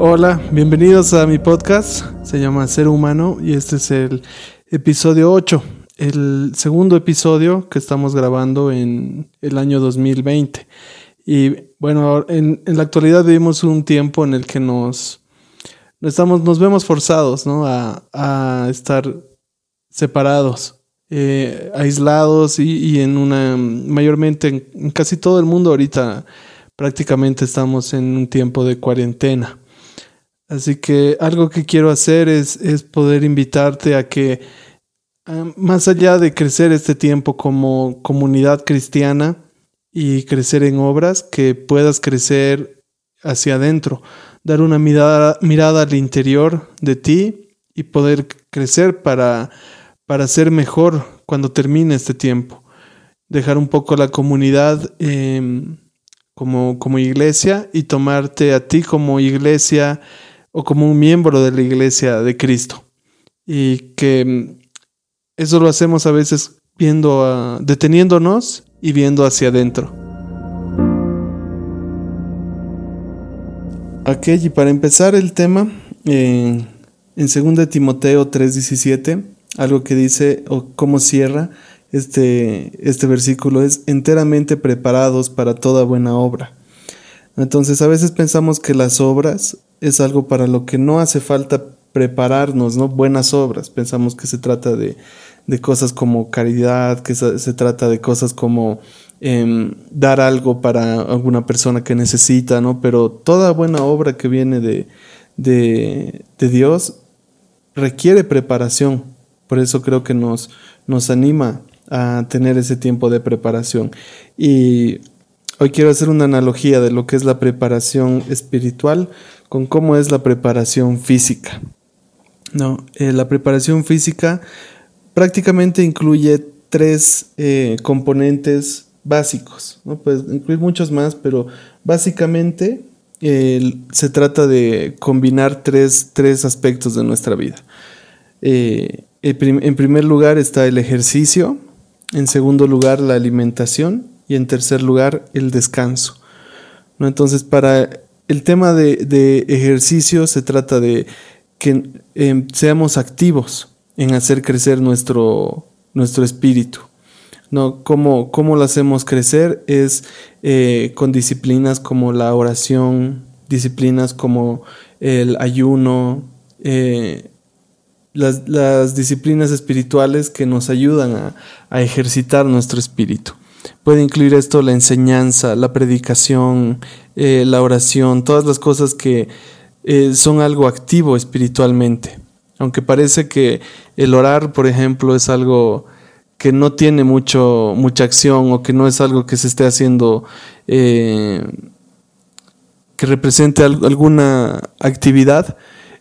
Hola, bienvenidos a mi podcast. Se llama Ser Humano y este es el episodio 8, el segundo episodio que estamos grabando en el año 2020. Y bueno, en, la actualidad vivimos un tiempo en el que nos, estamos, nos vemos forzados ¿no? a, estar separados. Eh, aislados y, en una mayormente en casi todo el mundo ahorita prácticamente estamos en un tiempo de cuarentena. Así que algo que quiero hacer es, es poder invitarte a que, ah, más allá de crecer este tiempo como comunidad cristiana y crecer en obras, que puedas crecer hacia adentro, dar una mirada, mirada al interior de ti y poder crecer para, para ser mejor cuando termine este tiempo. Dejar un poco la comunidad. Eh, como, como iglesia y tomarte a ti como iglesia o como un miembro de la iglesia de Cristo. Y que mm, eso lo hacemos a veces viendo, deteniéndonos y viendo hacia adentro. Ok, y para empezar el tema, eh, en 2 Timoteo 3:17, algo que dice, o cómo cierra, este, este versículo es enteramente preparados para toda buena obra. Entonces a veces pensamos que las obras es algo para lo que no hace falta prepararnos, ¿no? Buenas obras. Pensamos que se trata de, cosas como caridad, que se, trata de cosas como em, dar algo para alguna persona que necesita, ¿no? Pero toda buena obra que viene de, de, de Dios requiere preparación. Por eso creo que nos, nos anima a tener ese tiempo de preparación. Y hoy quiero hacer una analogía de lo que es la preparación espiritual con cómo es la preparación física. No, eh, la preparación física prácticamente incluye tres eh, componentes básicos, ¿no? Incluir muchos más, pero básicamente se trata de combinar tres, tres, aspectos de nuestra vida. Eh, en primer lugar está el ejercicio, en segundo lugar la alimentación y en tercer lugar el descanso. ¿no? Entonces, para el tema de, ejercicio se trata de que em, seamos activos en hacer crecer nuestro, nuestro espíritu. ¿no? ¿Cómo, ¿Cómo, lo hacemos crecer? Es eh, con disciplinas como la oración, disciplinas como el ayuno, eh, las, disciplinas espirituales que nos ayudan a, ejercitar nuestro espíritu. Puede incluir esto la enseñanza, la predicación, eh, la oración, todas las cosas que eh, son algo activo espiritualmente. Aunque parece que el orar, por ejemplo, es algo que no tiene mucho, mucha acción o que no es algo que se esté haciendo eh, que represente alguna actividad,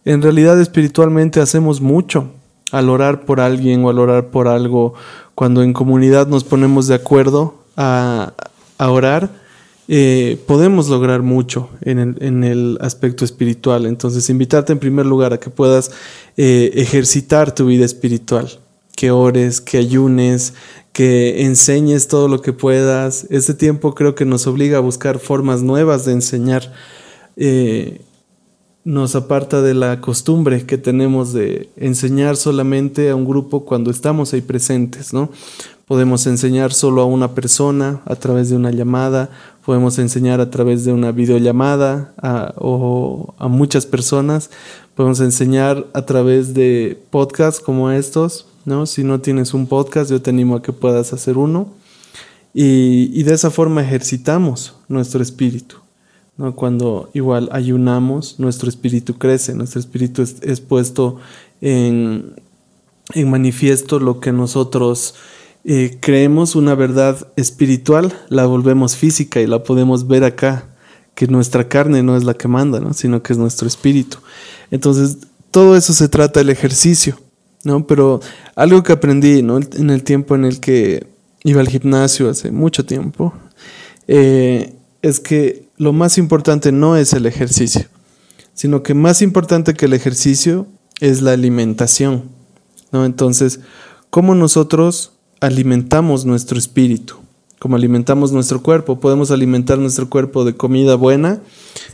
en realidad espiritualmente hacemos mucho al orar por alguien o al orar por algo, cuando en comunidad nos ponemos de acuerdo a, orar, eh, podemos lograr mucho en el, aspecto espiritual. Entonces, invitarte en primer lugar a que puedas eh, ejercitar tu vida espiritual, que ores, que ayunes, que enseñes todo lo que puedas. Este tiempo creo que nos obliga a buscar formas nuevas de enseñar. Eh, nos aparta de la costumbre que tenemos de enseñar solamente a un grupo cuando estamos ahí presentes, ¿no? Podemos enseñar solo a una persona a través de una llamada, podemos enseñar a través de una videollamada o a muchas personas, podemos enseñar a través de podcasts como estos, ¿no? Si no tienes un podcast, yo te animo a que puedas hacer uno. y de esa forma ejercitamos nuestro espíritu. ¿no? Cuando igual ayunamos, nuestro espíritu crece, nuestro espíritu es, puesto en, en, manifiesto lo que nosotros eh, creemos una verdad espiritual, la volvemos física y la podemos ver acá, que nuestra carne no es la que manda, ¿no? sino que es nuestro espíritu. Entonces, todo eso se trata del ejercicio, ¿no? Pero algo que aprendí, ¿no? En el tiempo en el que iba al gimnasio hace mucho tiempo, eh, es que lo más importante no es el ejercicio, sino que más importante que el ejercicio es la alimentación. ¿no? Entonces, ¿cómo nosotros alimentamos nuestro espíritu? ¿Cómo alimentamos nuestro cuerpo? Podemos alimentar nuestro cuerpo de comida buena,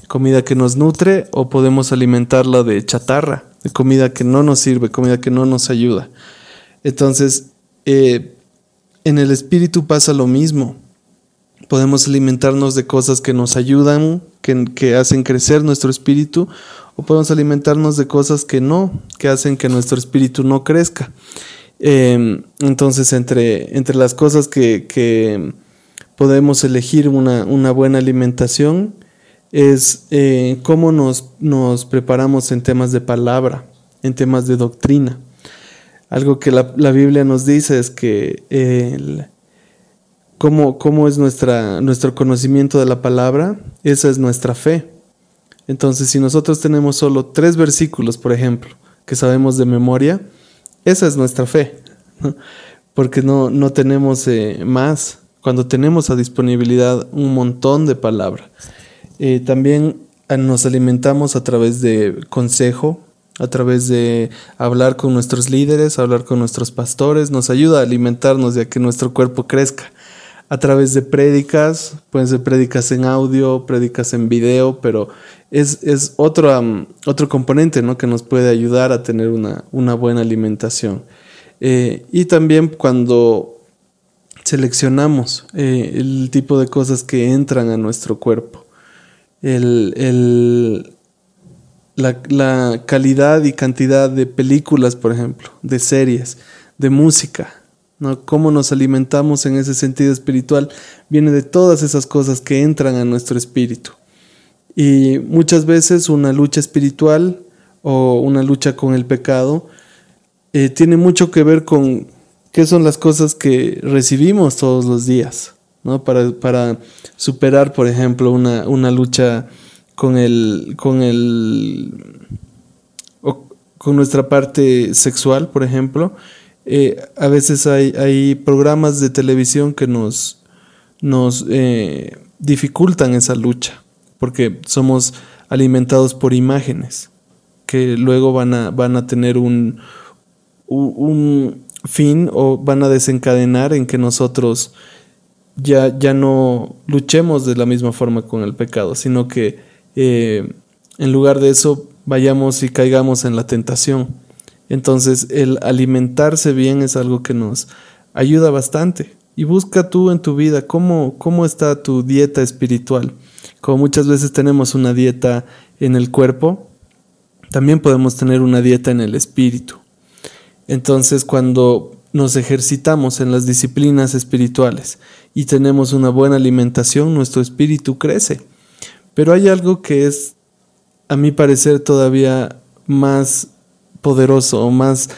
comida que nos nutre o podemos alimentarla de chatarra, de comida que no nos sirve, comida que no nos ayuda. Entonces, eh, en el espíritu pasa lo mismo. Podemos alimentarnos de cosas que nos ayudan, que, hacen crecer nuestro espíritu, o podemos alimentarnos de cosas que no, que hacen que nuestro espíritu no crezca. Em, entonces, entre, entre las cosas que, podemos elegir una, buena alimentación es eh, cómo nos, nos, preparamos en temas de palabra, en temas de doctrina. Algo que la, la Biblia nos dice es que el, cómo, es nuestra, nuestro conocimiento de la palabra, esa es nuestra fe. Entonces, si nosotros tenemos solo tres versículos, por ejemplo, que sabemos de memoria, esa es nuestra fe, porque no, no tenemos eh, más. Cuando tenemos a disponibilidad un montón de palabra. Eh, también ah, nos alimentamos a través de consejo, a través de hablar con nuestros líderes, hablar con nuestros pastores, nos ayuda a alimentarnos ya que nuestro cuerpo crezca a través de prédicas, pueden ser prédicas en audio, prédicas en video, pero es, otro, otro componente ¿no? que nos puede ayudar a tener una, buena alimentación. Eh, y también cuando seleccionamos eh, el tipo de cosas que entran a nuestro cuerpo, la, la calidad y cantidad de películas, por ejemplo, de series, de música, Cómo nos alimentamos en ese sentido espiritual viene de todas esas cosas que entran a nuestro espíritu. Y muchas veces una lucha espiritual o una lucha con el pecado eh, tiene mucho que ver con qué son las cosas que recibimos todos los días, ¿no? Para, para superar, por ejemplo, una, una lucha con el, con el, con nuestra parte sexual, por ejemplo, eh, a veces hay, programas de televisión que nos, nos eh, dificultan esa lucha, porque somos alimentados por imágenes que luego van a, van a tener un, un, fin o van a desencadenar en que nosotros ya, ya no luchemos de la misma forma con el pecado, sino que eh, en lugar de eso vayamos y caigamos en la tentación. Entonces el alimentarse bien es algo que nos ayuda bastante. Y busca tú en tu vida cómo, cómo está tu dieta espiritual. Como muchas veces tenemos una dieta en el cuerpo, también podemos tener una dieta en el espíritu. Entonces cuando nos ejercitamos en las disciplinas espirituales y tenemos una buena alimentación, nuestro espíritu crece. Pero hay algo que es, a mi parecer, todavía más poderoso o más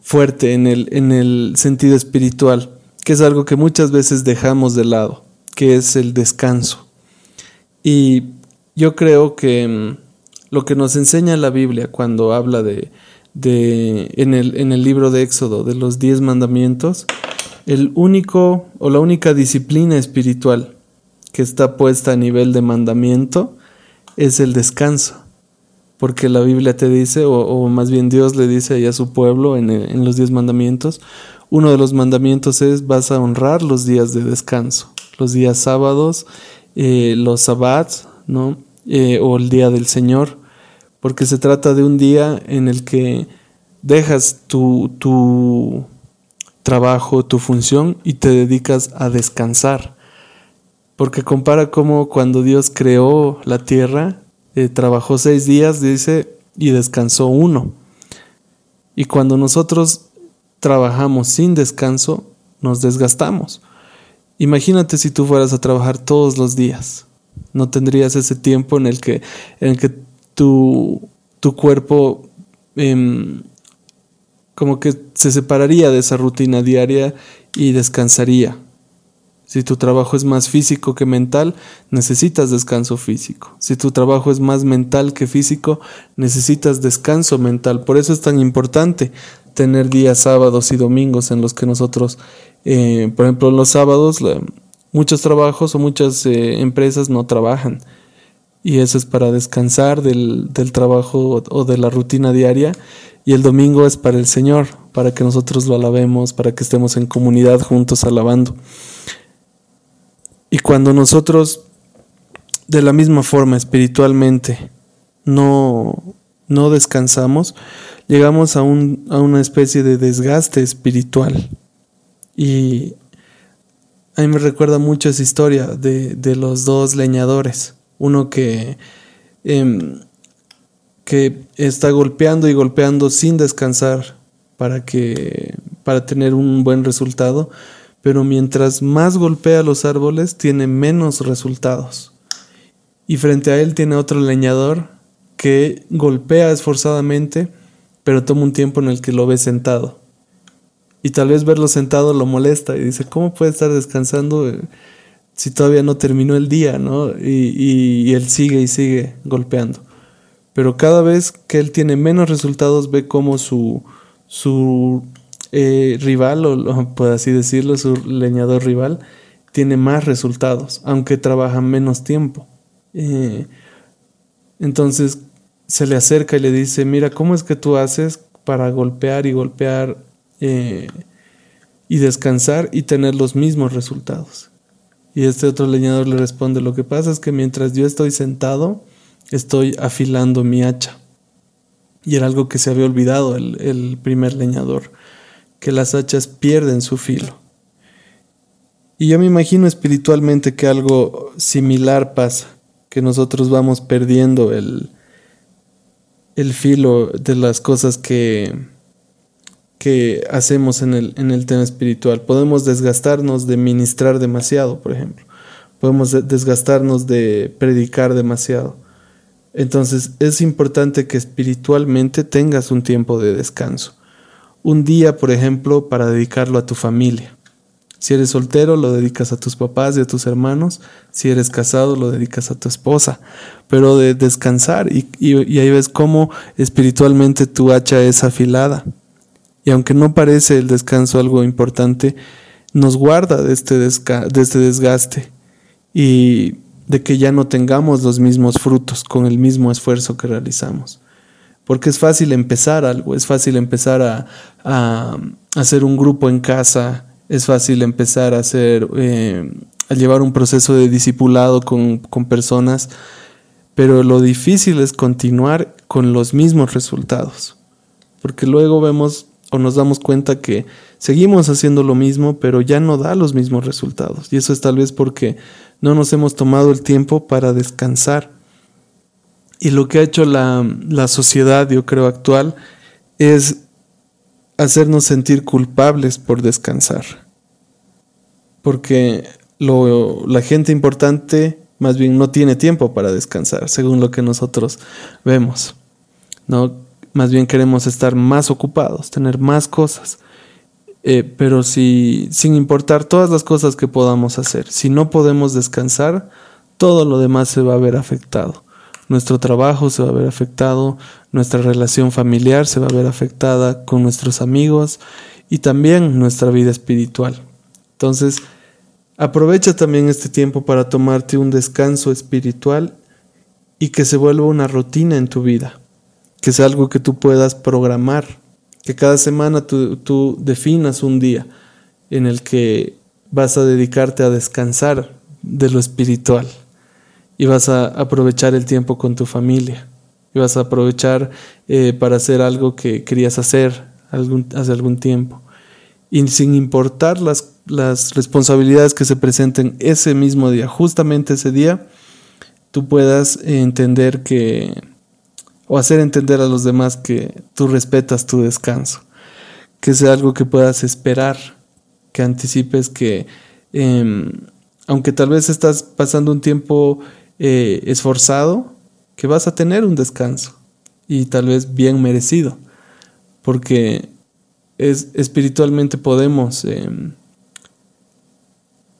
fuerte en el, en el sentido espiritual, que es algo que muchas veces dejamos de lado, que es el descanso. Y yo creo que mm, lo que nos enseña la Biblia cuando habla de, de en, el, en el libro de Éxodo, de los diez mandamientos, el único o la única disciplina espiritual que está puesta a nivel de mandamiento es el descanso porque la Biblia te dice, o, más bien Dios le dice a su pueblo en, los diez mandamientos, uno de los mandamientos es vas a honrar los días de descanso, los días sábados, eh, los sabbats, ¿no? Eh, o el día del Señor, porque se trata de un día en el que dejas tu, tu trabajo, tu función y te dedicas a descansar. Porque compara como cuando Dios creó la tierra, eh, trabajó seis días, dice, y descansó uno. Y cuando nosotros trabajamos sin descanso, nos desgastamos. Imagínate si tú fueras a trabajar todos los días. No tendrías ese tiempo en el que, en el que tu, tu cuerpo em, como que se separaría de esa rutina diaria y descansaría. Si tu trabajo es más físico que mental, necesitas descanso físico. Si tu trabajo es más mental que físico, necesitas descanso mental. Por eso es tan importante tener días sábados y domingos en los que nosotros, eh, por ejemplo, los sábados, muchos trabajos o muchas eh, empresas no trabajan. Y eso es para descansar del, del trabajo o de la rutina diaria. Y el domingo es para el Señor, para que nosotros lo alabemos, para que estemos en comunidad juntos alabando. Y cuando nosotros de la misma forma espiritualmente no, no descansamos, llegamos a, un, a una especie de desgaste espiritual. Y a mí me recuerda mucho esa historia de, de los dos leñadores. Uno que, em, que está golpeando y golpeando sin descansar para, que, para tener un buen resultado, pero mientras más golpea los árboles tiene menos resultados. Y frente a él tiene otro leñador que golpea esforzadamente, pero toma un tiempo en el que lo ve sentado. Y tal vez verlo sentado lo molesta y dice, ¿cómo puede estar descansando eh, si todavía no terminó el día? ¿no? Y, él sigue y sigue golpeando. Pero cada vez que él tiene menos resultados, ve cómo su, su eh, rival, o por así decirlo, su leñador rival, tiene más resultados, aunque trabaja menos tiempo. Eh, entonces se le acerca y le dice, mira, ¿cómo es que tú haces para golpear y golpear eh, y descansar y tener los mismos resultados? Y este otro leñador le responde, lo que pasa es que mientras yo estoy sentado, estoy afilando mi hacha. Y era algo que se había olvidado el, el primer leñador que las hachas pierden su filo. Y yo me imagino espiritualmente que algo similar pasa, que nosotros vamos perdiendo el, el filo de las cosas que, que hacemos en el, en el tema espiritual. Podemos desgastarnos de ministrar demasiado, por ejemplo. Podemos desgastarnos de predicar demasiado. Entonces es importante que espiritualmente tengas un tiempo de descanso un día, por ejemplo, para dedicarlo a tu familia. Si eres soltero, lo dedicas a tus papás y a tus hermanos. Si eres casado, lo dedicas a tu esposa. Pero de descansar y, ahí ves cómo espiritualmente tu hacha es afilada. Y aunque no parece el descanso algo importante, nos guarda de este, este desgaste y de que ya no tengamos los mismos frutos con el mismo esfuerzo que realizamos. Porque es fácil empezar algo, es fácil empezar a, hacer un grupo en casa, es fácil empezar a hacer, eh, a llevar un proceso de discipulado con, con personas, pero lo difícil es continuar con los mismos resultados. Porque luego vemos o nos damos cuenta que seguimos haciendo lo mismo, pero ya no da los mismos resultados. Y eso es tal vez porque no nos hemos tomado el tiempo para descansar y lo que ha hecho la, sociedad, yo creo, actual, es hacernos sentir culpables por descansar. Porque lo, la gente importante más bien no tiene tiempo para descansar, según lo que nosotros vemos. ¿no? Más bien queremos estar más ocupados, tener más cosas. Eh, pero si, sin importar todas las cosas que podamos hacer, si no podemos descansar, todo lo demás se va a ver afectado nuestro trabajo se va a ver afectado, nuestra relación familiar se va a ver afectada con nuestros amigos y también nuestra vida espiritual. Entonces, aprovecha también este tiempo para tomarte un descanso espiritual y que se vuelva una rutina en tu vida, que sea algo que tú puedas programar, que cada semana tú, tú definas un día en el que vas a dedicarte a descansar de lo espiritual y vas a aprovechar el tiempo con tu familia y vas a aprovechar eh, para hacer algo que querías hacer hace algún tiempo. Y sin importar las, las responsabilidades que se presenten ese mismo día, justamente ese día, tú puedas entender que, o hacer entender a los demás que tú respetas tu descanso, que sea algo que puedas esperar, que anticipes que, em, aunque tal vez estás pasando un tiempo eh, esforzado, que vas a tener un descanso y tal vez bien merecido, porque es, espiritualmente podemos em,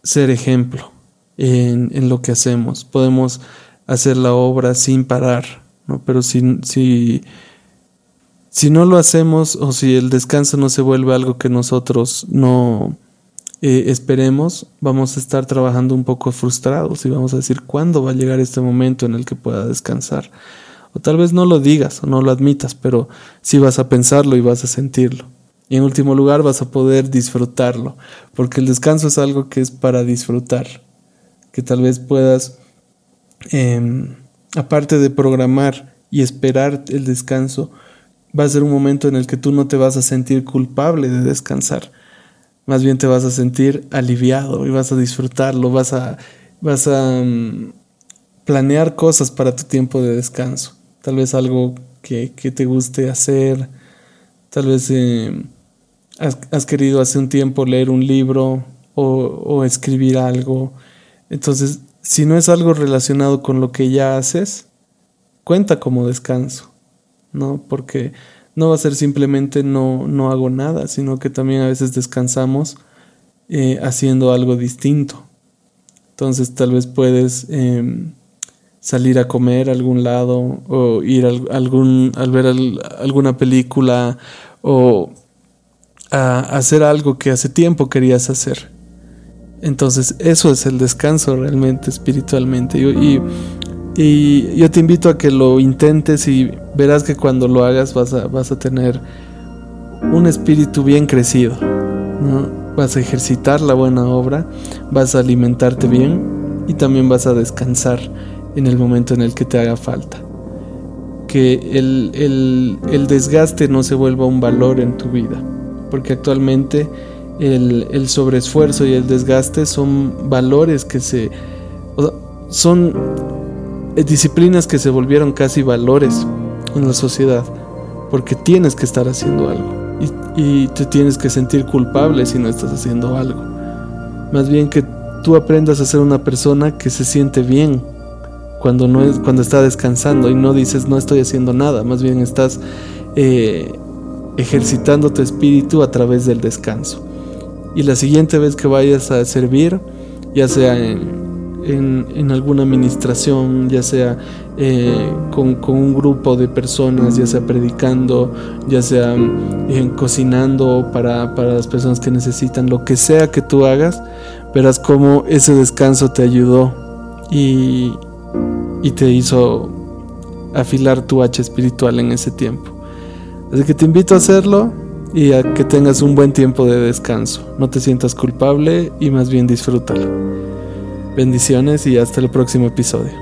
ser ejemplo en, lo que hacemos, podemos hacer la obra sin parar, pero si, si, si no lo hacemos o si el descanso no se vuelve algo que nosotros no, eh, esperemos, vamos a estar trabajando un poco frustrados y vamos a decir cuándo va a llegar este momento en el que pueda descansar. O tal vez no lo digas o no lo admitas, pero sí vas a pensarlo y vas a sentirlo. Y en último lugar vas a poder disfrutarlo, porque el descanso es algo que es para disfrutar, que tal vez puedas em, aparte de programar y esperar el descanso, va a ser un momento en el que tú no te vas a sentir culpable de descansar. Más bien te vas a sentir aliviado y vas a disfrutarlo, vas a, vas a mm, planear cosas para tu tiempo de descanso. Tal vez algo que, te guste hacer, tal vez em, has, querido hace un tiempo leer un libro o, o escribir algo. Entonces, si no es algo relacionado con lo que ya haces, cuenta como descanso, ¿no? Porque no va a ser simplemente no, no hago nada, sino que también a veces descansamos eh, haciendo algo distinto. Entonces tal vez puedes em, salir a comer a algún lado o ir a, algún, al ver alguna película o a hacer algo que hace tiempo querías hacer. Entonces eso es el descanso realmente espiritualmente. y y yo te invito a que lo intentes y verás que cuando lo hagas vas a, vas a tener un espíritu bien crecido. Vas a ejercitar la buena obra, vas a alimentarte bien y también vas a descansar en el momento en el que te haga falta. Que el, el, desgaste no se vuelva un valor en tu vida, porque actualmente el, el sobreesfuerzo y el desgaste son valores que se... son disciplinas que se volvieron casi valores en la sociedad, porque tienes que estar haciendo algo y, te tienes que sentir culpable si no estás haciendo algo. Más bien que tú aprendas a ser una persona que se siente bien cuando no es cuando está descansando y no dices no estoy haciendo nada, más bien estás eh, ejercitando tu espíritu a través del descanso. Y la siguiente vez que vayas a servir, ya sea en en, alguna administración, ya sea eh, con, un grupo de personas, ya sea predicando, ya sea eh, cocinando para, para, las personas que necesitan, lo que sea que tú hagas, verás cómo ese descanso te ayudó y, y te hizo afilar tu hacha espiritual en ese tiempo. Así que te invito a hacerlo y a que tengas un buen tiempo de descanso. No te sientas culpable y más bien disfrútalo. Bendiciones y hasta el próximo episodio.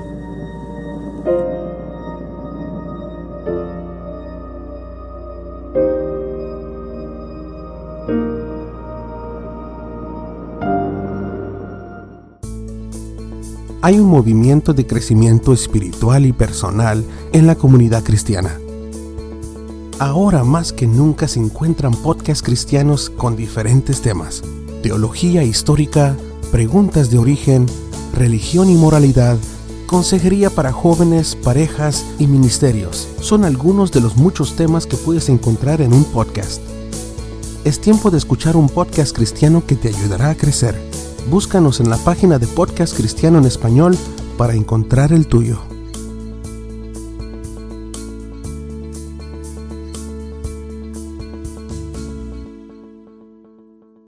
Hay un movimiento de crecimiento espiritual y personal en la comunidad cristiana. Ahora más que nunca se encuentran podcasts cristianos con diferentes temas. Teología histórica, preguntas de origen, religión y moralidad, consejería para jóvenes, parejas y ministerios. Son algunos de los muchos temas que puedes encontrar en un podcast. Es tiempo de escuchar un podcast cristiano que te ayudará a crecer. Búscanos en la página de Podcast Cristiano en Español para encontrar el tuyo.